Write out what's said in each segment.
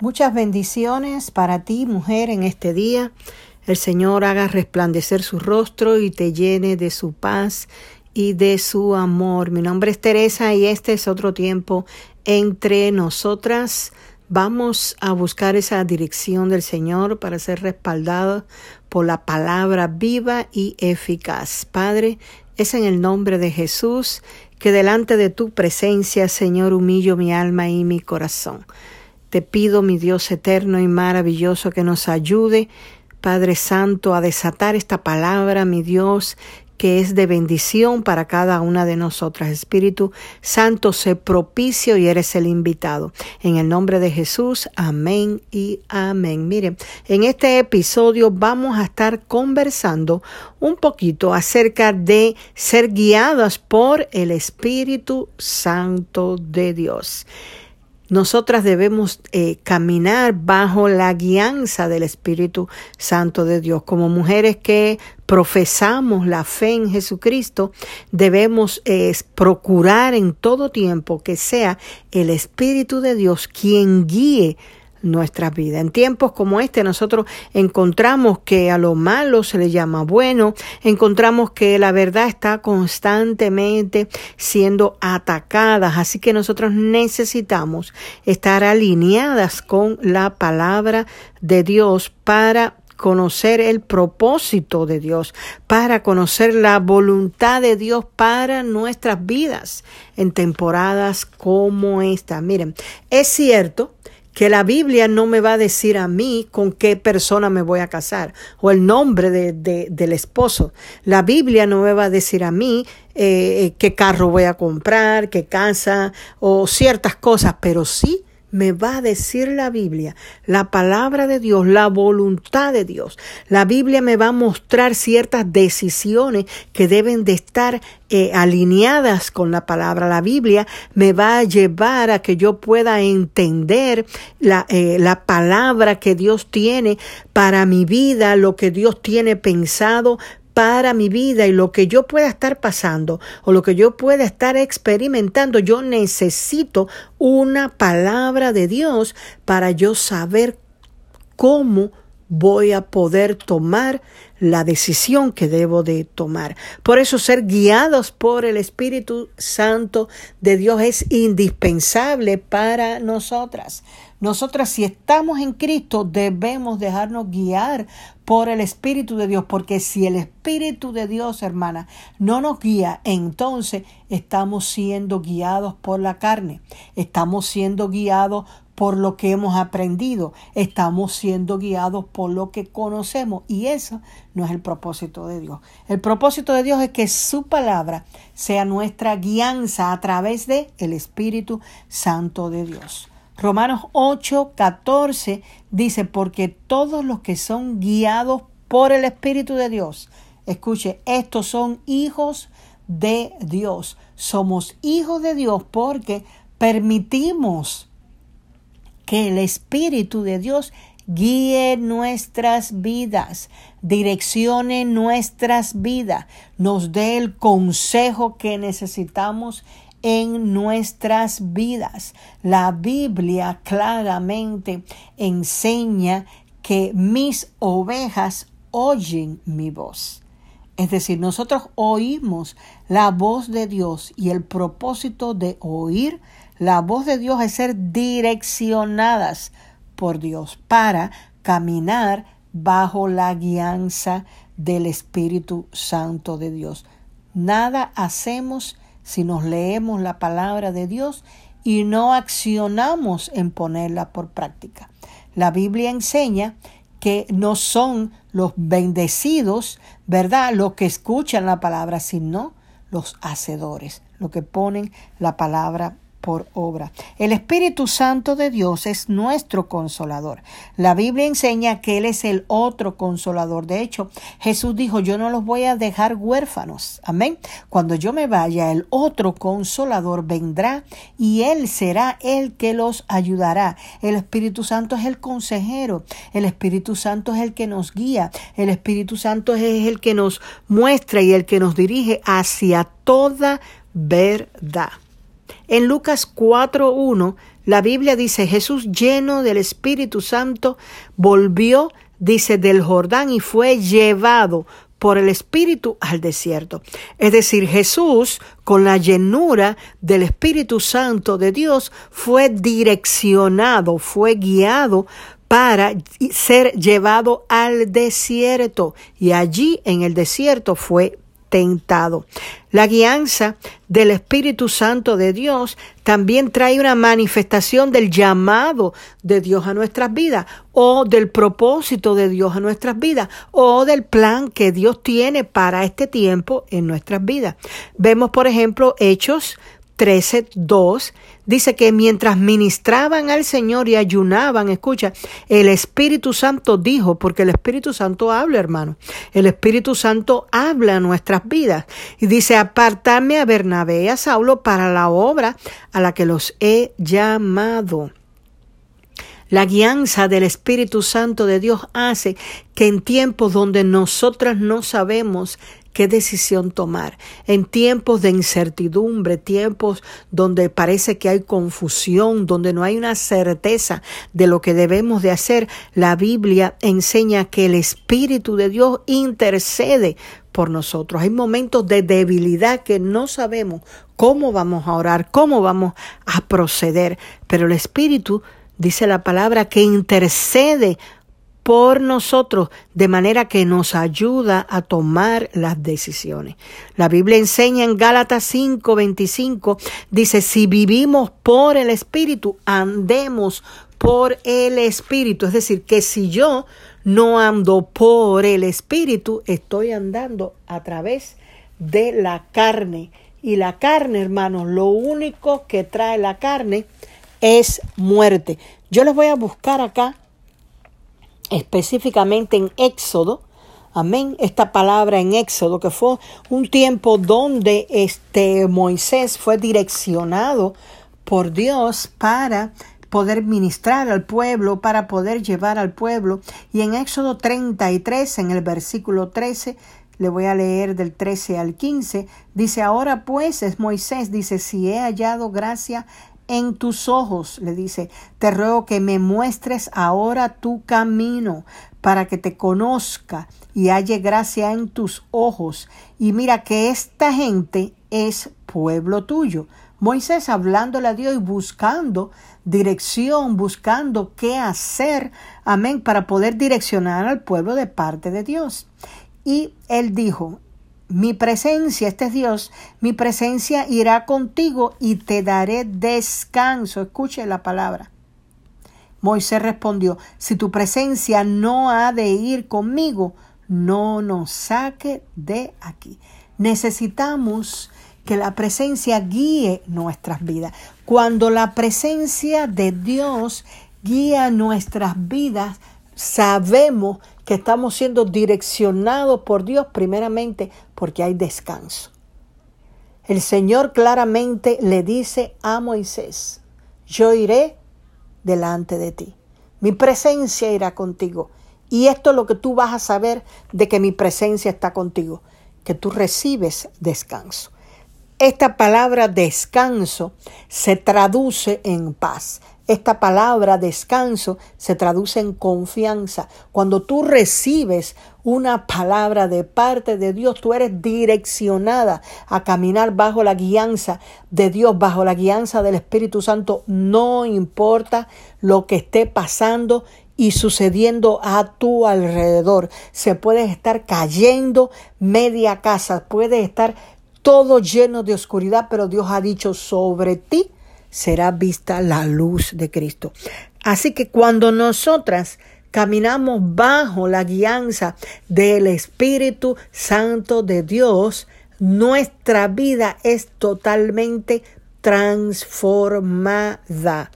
Muchas bendiciones para ti, mujer, en este día. El Señor haga resplandecer su rostro y te llene de su paz y de su amor. Mi nombre es Teresa y este es otro tiempo entre nosotras. Vamos a buscar esa dirección del Señor para ser respaldados por la palabra viva y eficaz. Padre, es en el nombre de Jesús que delante de tu presencia, Señor, humillo mi alma y mi corazón. Te pido, mi Dios eterno y maravilloso, que nos ayude, Padre Santo, a desatar esta palabra, mi Dios, que es de bendición para cada una de nosotras. Espíritu Santo, sé propicio y eres el invitado. En el nombre de Jesús, amén y amén. Miren, en este episodio vamos a estar conversando un poquito acerca de ser guiadas por el Espíritu Santo de Dios. Nosotras debemos eh, caminar bajo la guianza del Espíritu Santo de Dios. Como mujeres que profesamos la fe en Jesucristo, debemos eh, procurar en todo tiempo que sea el Espíritu de Dios quien guíe nuestra vida. En tiempos como este nosotros encontramos que a lo malo se le llama bueno, encontramos que la verdad está constantemente siendo atacada, así que nosotros necesitamos estar alineadas con la palabra de Dios para conocer el propósito de Dios, para conocer la voluntad de Dios para nuestras vidas en temporadas como esta. Miren, es cierto que la Biblia no me va a decir a mí con qué persona me voy a casar o el nombre de, del esposo. La Biblia no me va a decir a mí eh, eh, qué carro voy a comprar, qué casa o ciertas cosas, pero sí me va a decir la Biblia, la palabra de Dios, la voluntad de Dios. La Biblia me va a mostrar ciertas decisiones que deben de estar eh, alineadas con la palabra. La Biblia me va a llevar a que yo pueda entender la, eh, la palabra que Dios tiene para mi vida, lo que Dios tiene pensado para mi vida y lo que yo pueda estar pasando o lo que yo pueda estar experimentando, yo necesito una palabra de Dios para yo saber cómo voy a poder tomar la decisión que debo de tomar. Por eso ser guiados por el Espíritu Santo de Dios es indispensable para nosotras. Nosotras si estamos en Cristo debemos dejarnos guiar por el Espíritu de Dios, porque si el Espíritu de Dios, hermana, no nos guía, entonces estamos siendo guiados por la carne, estamos siendo guiados por lo que hemos aprendido, estamos siendo guiados por lo que conocemos y eso no es el propósito de Dios. El propósito de Dios es que su palabra sea nuestra guianza a través de el Espíritu Santo de Dios. Romanos 8, 14 dice, porque todos los que son guiados por el Espíritu de Dios, escuche, estos son hijos de Dios. Somos hijos de Dios porque permitimos que el Espíritu de Dios guíe nuestras vidas, direccione nuestras vidas, nos dé el consejo que necesitamos en nuestras vidas. La Biblia claramente enseña que mis ovejas oyen mi voz. Es decir, nosotros oímos la voz de Dios y el propósito de oír la voz de Dios es ser direccionadas por Dios para caminar bajo la guianza del Espíritu Santo de Dios. Nada hacemos si nos leemos la palabra de Dios y no accionamos en ponerla por práctica. La Biblia enseña que no son los bendecidos, ¿verdad?, los que escuchan la palabra, sino los hacedores, los que ponen la palabra por obra. El Espíritu Santo de Dios es nuestro consolador. La Biblia enseña que Él es el otro consolador. De hecho, Jesús dijo, yo no los voy a dejar huérfanos. Amén. Cuando yo me vaya, el otro consolador vendrá y Él será el que los ayudará. El Espíritu Santo es el consejero. El Espíritu Santo es el que nos guía. El Espíritu Santo es el que nos muestra y el que nos dirige hacia toda verdad. En Lucas 4.1, La Biblia dice, Jesús lleno del Espíritu Santo volvió, dice, del Jordán y fue llevado por el Espíritu al desierto. Es decir, Jesús, con la llenura del Espíritu Santo de Dios, fue direccionado, fue guiado para ser llevado al desierto. Y allí en el desierto fue tentado. La guianza del Espíritu Santo de Dios también trae una manifestación del llamado de Dios a nuestras vidas o del propósito de Dios a nuestras vidas o del plan que Dios tiene para este tiempo en nuestras vidas. Vemos, por ejemplo, Hechos 13, 2, dice que mientras ministraban al Señor y ayunaban, escucha, el Espíritu Santo dijo, porque el Espíritu Santo habla, hermano, el Espíritu Santo habla a nuestras vidas. Y dice, apartarme a Bernabé y a Saulo para la obra a la que los he llamado. La guianza del Espíritu Santo de Dios hace que en tiempos donde nosotras no sabemos qué decisión tomar. En tiempos de incertidumbre, tiempos donde parece que hay confusión, donde no hay una certeza de lo que debemos de hacer, la Biblia enseña que el Espíritu de Dios intercede por nosotros. Hay momentos de debilidad que no sabemos cómo vamos a orar, cómo vamos a proceder, pero el Espíritu dice la palabra que intercede por nosotros, de manera que nos ayuda a tomar las decisiones. La Biblia enseña en Gálatas 5:25, dice, si vivimos por el Espíritu, andemos por el Espíritu. Es decir, que si yo no ando por el Espíritu, estoy andando a través de la carne. Y la carne, hermanos, lo único que trae la carne es muerte. Yo les voy a buscar acá específicamente en Éxodo, amén, esta palabra en Éxodo, que fue un tiempo donde este Moisés fue direccionado por Dios para poder ministrar al pueblo, para poder llevar al pueblo. Y en Éxodo 33, en el versículo 13, le voy a leer del 13 al 15, dice, ahora pues es Moisés, dice, si he hallado gracia en tus ojos, le dice, te ruego que me muestres ahora tu camino para que te conozca y halle gracia en tus ojos. Y mira que esta gente es pueblo tuyo. Moisés hablándole a Dios y buscando dirección, buscando qué hacer, amén, para poder direccionar al pueblo de parte de Dios. Y él dijo, mi presencia, este es Dios, mi presencia irá contigo y te daré descanso. Escuche la palabra. Moisés respondió, si tu presencia no ha de ir conmigo, no nos saque de aquí. Necesitamos que la presencia guíe nuestras vidas. Cuando la presencia de Dios guía nuestras vidas, sabemos que estamos siendo direccionados por Dios primeramente porque hay descanso. El Señor claramente le dice a Moisés, yo iré delante de ti, mi presencia irá contigo. Y esto es lo que tú vas a saber de que mi presencia está contigo, que tú recibes descanso. Esta palabra descanso se traduce en paz. Esta palabra descanso se traduce en confianza. Cuando tú recibes una palabra de parte de Dios, tú eres direccionada a caminar bajo la guianza de Dios, bajo la guianza del Espíritu Santo. No importa lo que esté pasando y sucediendo a tu alrededor. Se puede estar cayendo media casa, puede estar todo lleno de oscuridad, pero Dios ha dicho sobre ti será vista la luz de Cristo. Así que cuando nosotras caminamos bajo la guianza del Espíritu Santo de Dios, nuestra vida es totalmente transformada.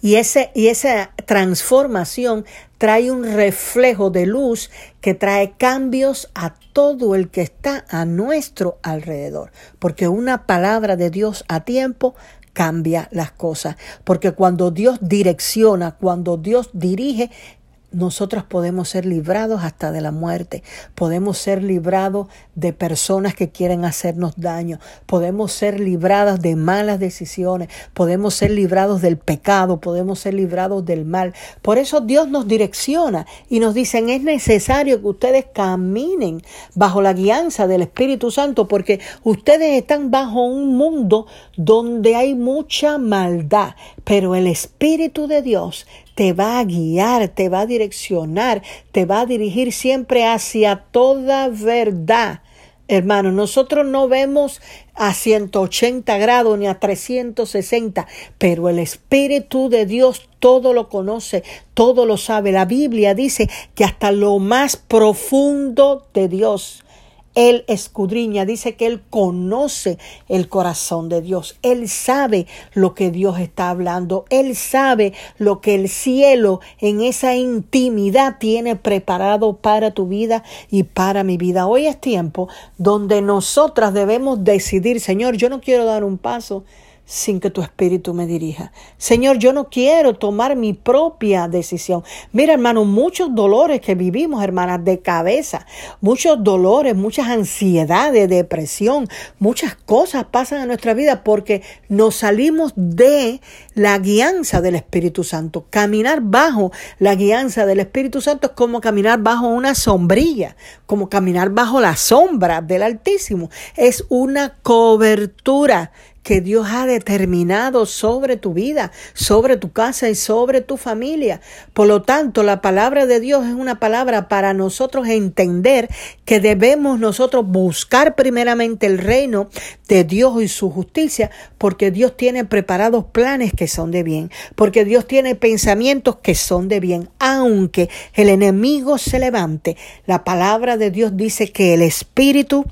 Y, ese, y esa transformación trae un reflejo de luz que trae cambios a todo el que está a nuestro alrededor. Porque una palabra de Dios a tiempo cambia las cosas. Porque cuando Dios direcciona, cuando Dios dirige, nosotros podemos ser librados hasta de la muerte, podemos ser librados de personas que quieren hacernos daño, podemos ser librados de malas decisiones, podemos ser librados del pecado, podemos ser librados del mal. Por eso Dios nos direcciona y nos dicen es necesario que ustedes caminen bajo la guianza del Espíritu Santo porque ustedes están bajo un mundo donde hay mucha maldad, pero el Espíritu de Dios te va a guiar, te va a direccionar, te va a dirigir siempre hacia toda verdad. Hermano, nosotros no vemos a 180 grados ni a 360, pero el Espíritu de Dios todo lo conoce, todo lo sabe. La Biblia dice que hasta lo más profundo de Dios él escudriña, dice que Él conoce el corazón de Dios. Él sabe lo que Dios está hablando. Él sabe lo que el cielo en esa intimidad tiene preparado para tu vida y para mi vida. Hoy es tiempo donde nosotras debemos decidir, Señor, yo no quiero dar un paso sin que tu espíritu me dirija. Señor, yo no quiero tomar mi propia decisión. Mira, hermano, muchos dolores que vivimos, hermanas, de cabeza, muchos dolores, muchas ansiedades, depresión, muchas cosas pasan en nuestra vida porque nos salimos de la guianza del Espíritu Santo. Caminar bajo la guianza del Espíritu Santo es como caminar bajo una sombrilla, como caminar bajo la sombra del Altísimo. Es una cobertura que Dios ha determinado sobre tu vida, sobre tu casa y sobre tu familia. Por lo tanto, la palabra de Dios es una palabra para nosotros entender que debemos nosotros buscar primeramente el reino de Dios y su justicia, porque Dios tiene preparados planes que son de bien, porque Dios tiene pensamientos que son de bien, aunque el enemigo se levante. La palabra de Dios dice que el Espíritu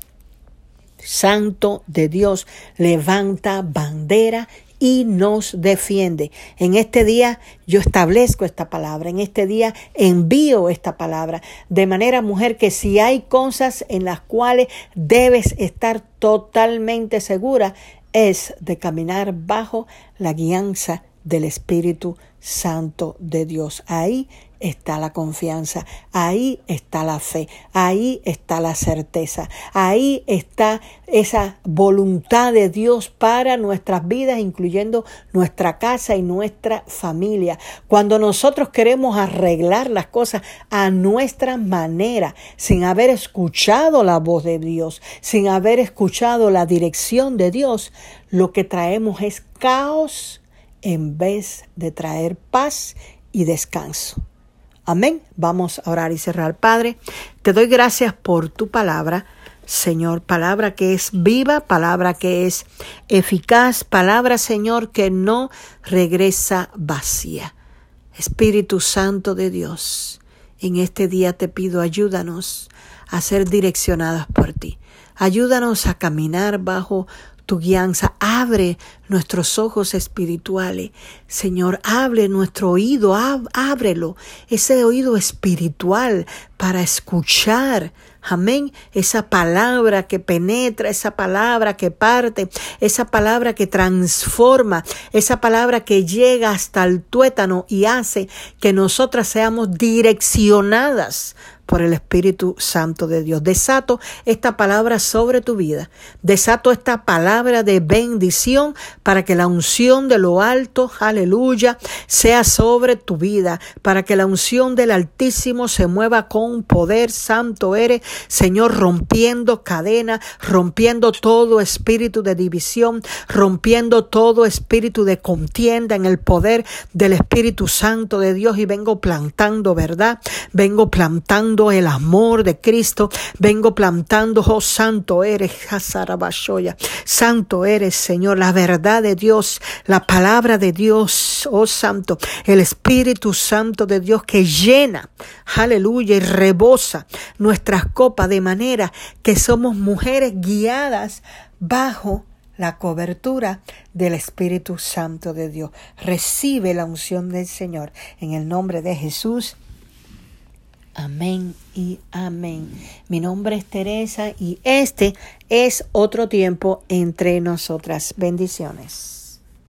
Santo de Dios levanta bandera y nos defiende. En este día yo establezco esta palabra, en este día envío esta palabra, de manera mujer que si hay cosas en las cuales debes estar totalmente segura, es de caminar bajo la guianza del Espíritu Santo de Dios. Ahí está la confianza, ahí está la fe, ahí está la certeza, ahí está esa voluntad de Dios para nuestras vidas, incluyendo nuestra casa y nuestra familia. Cuando nosotros queremos arreglar las cosas a nuestra manera, sin haber escuchado la voz de Dios, sin haber escuchado la dirección de Dios, lo que traemos es caos en vez de traer paz y descanso. Amén. Vamos a orar y cerrar. Padre, te doy gracias por tu palabra. Señor, palabra que es viva, palabra que es eficaz, palabra, Señor, que no regresa vacía. Espíritu Santo de Dios, en este día te pido ayúdanos a ser direccionadas por ti. Ayúdanos a caminar bajo tu guianza. Abre nuestros ojos espirituales. Señor, abre nuestro oído, ábrelo, ese oído espiritual para escuchar. Amén. Esa palabra que penetra, esa palabra que parte, esa palabra que transforma, esa palabra que llega hasta el tuétano y hace que nosotras seamos direccionadas por el Espíritu Santo de Dios. Desato esta palabra sobre tu vida. Desato esta palabra de bendición para que la unción de lo alto, aleluya, sea sobre tu vida, para que la unción del Altísimo se mueva con poder. Santo eres, Señor, rompiendo cadena, rompiendo todo espíritu de división, rompiendo todo espíritu de contienda en el poder del Espíritu Santo de Dios y vengo plantando verdad, vengo plantando el amor de Cristo. Vengo plantando, oh santo eres, Santo eres, Señor, la verdad de Dios, la palabra de Dios, oh santo, el Espíritu Santo de Dios que llena, aleluya, y rebosa nuestras copas de manera que somos mujeres guiadas bajo la cobertura del Espíritu Santo de Dios. Recibe la unción del Señor en el nombre de Jesús. Amén y amén. Mi nombre es Teresa y este es otro tiempo entre nosotras. Bendiciones.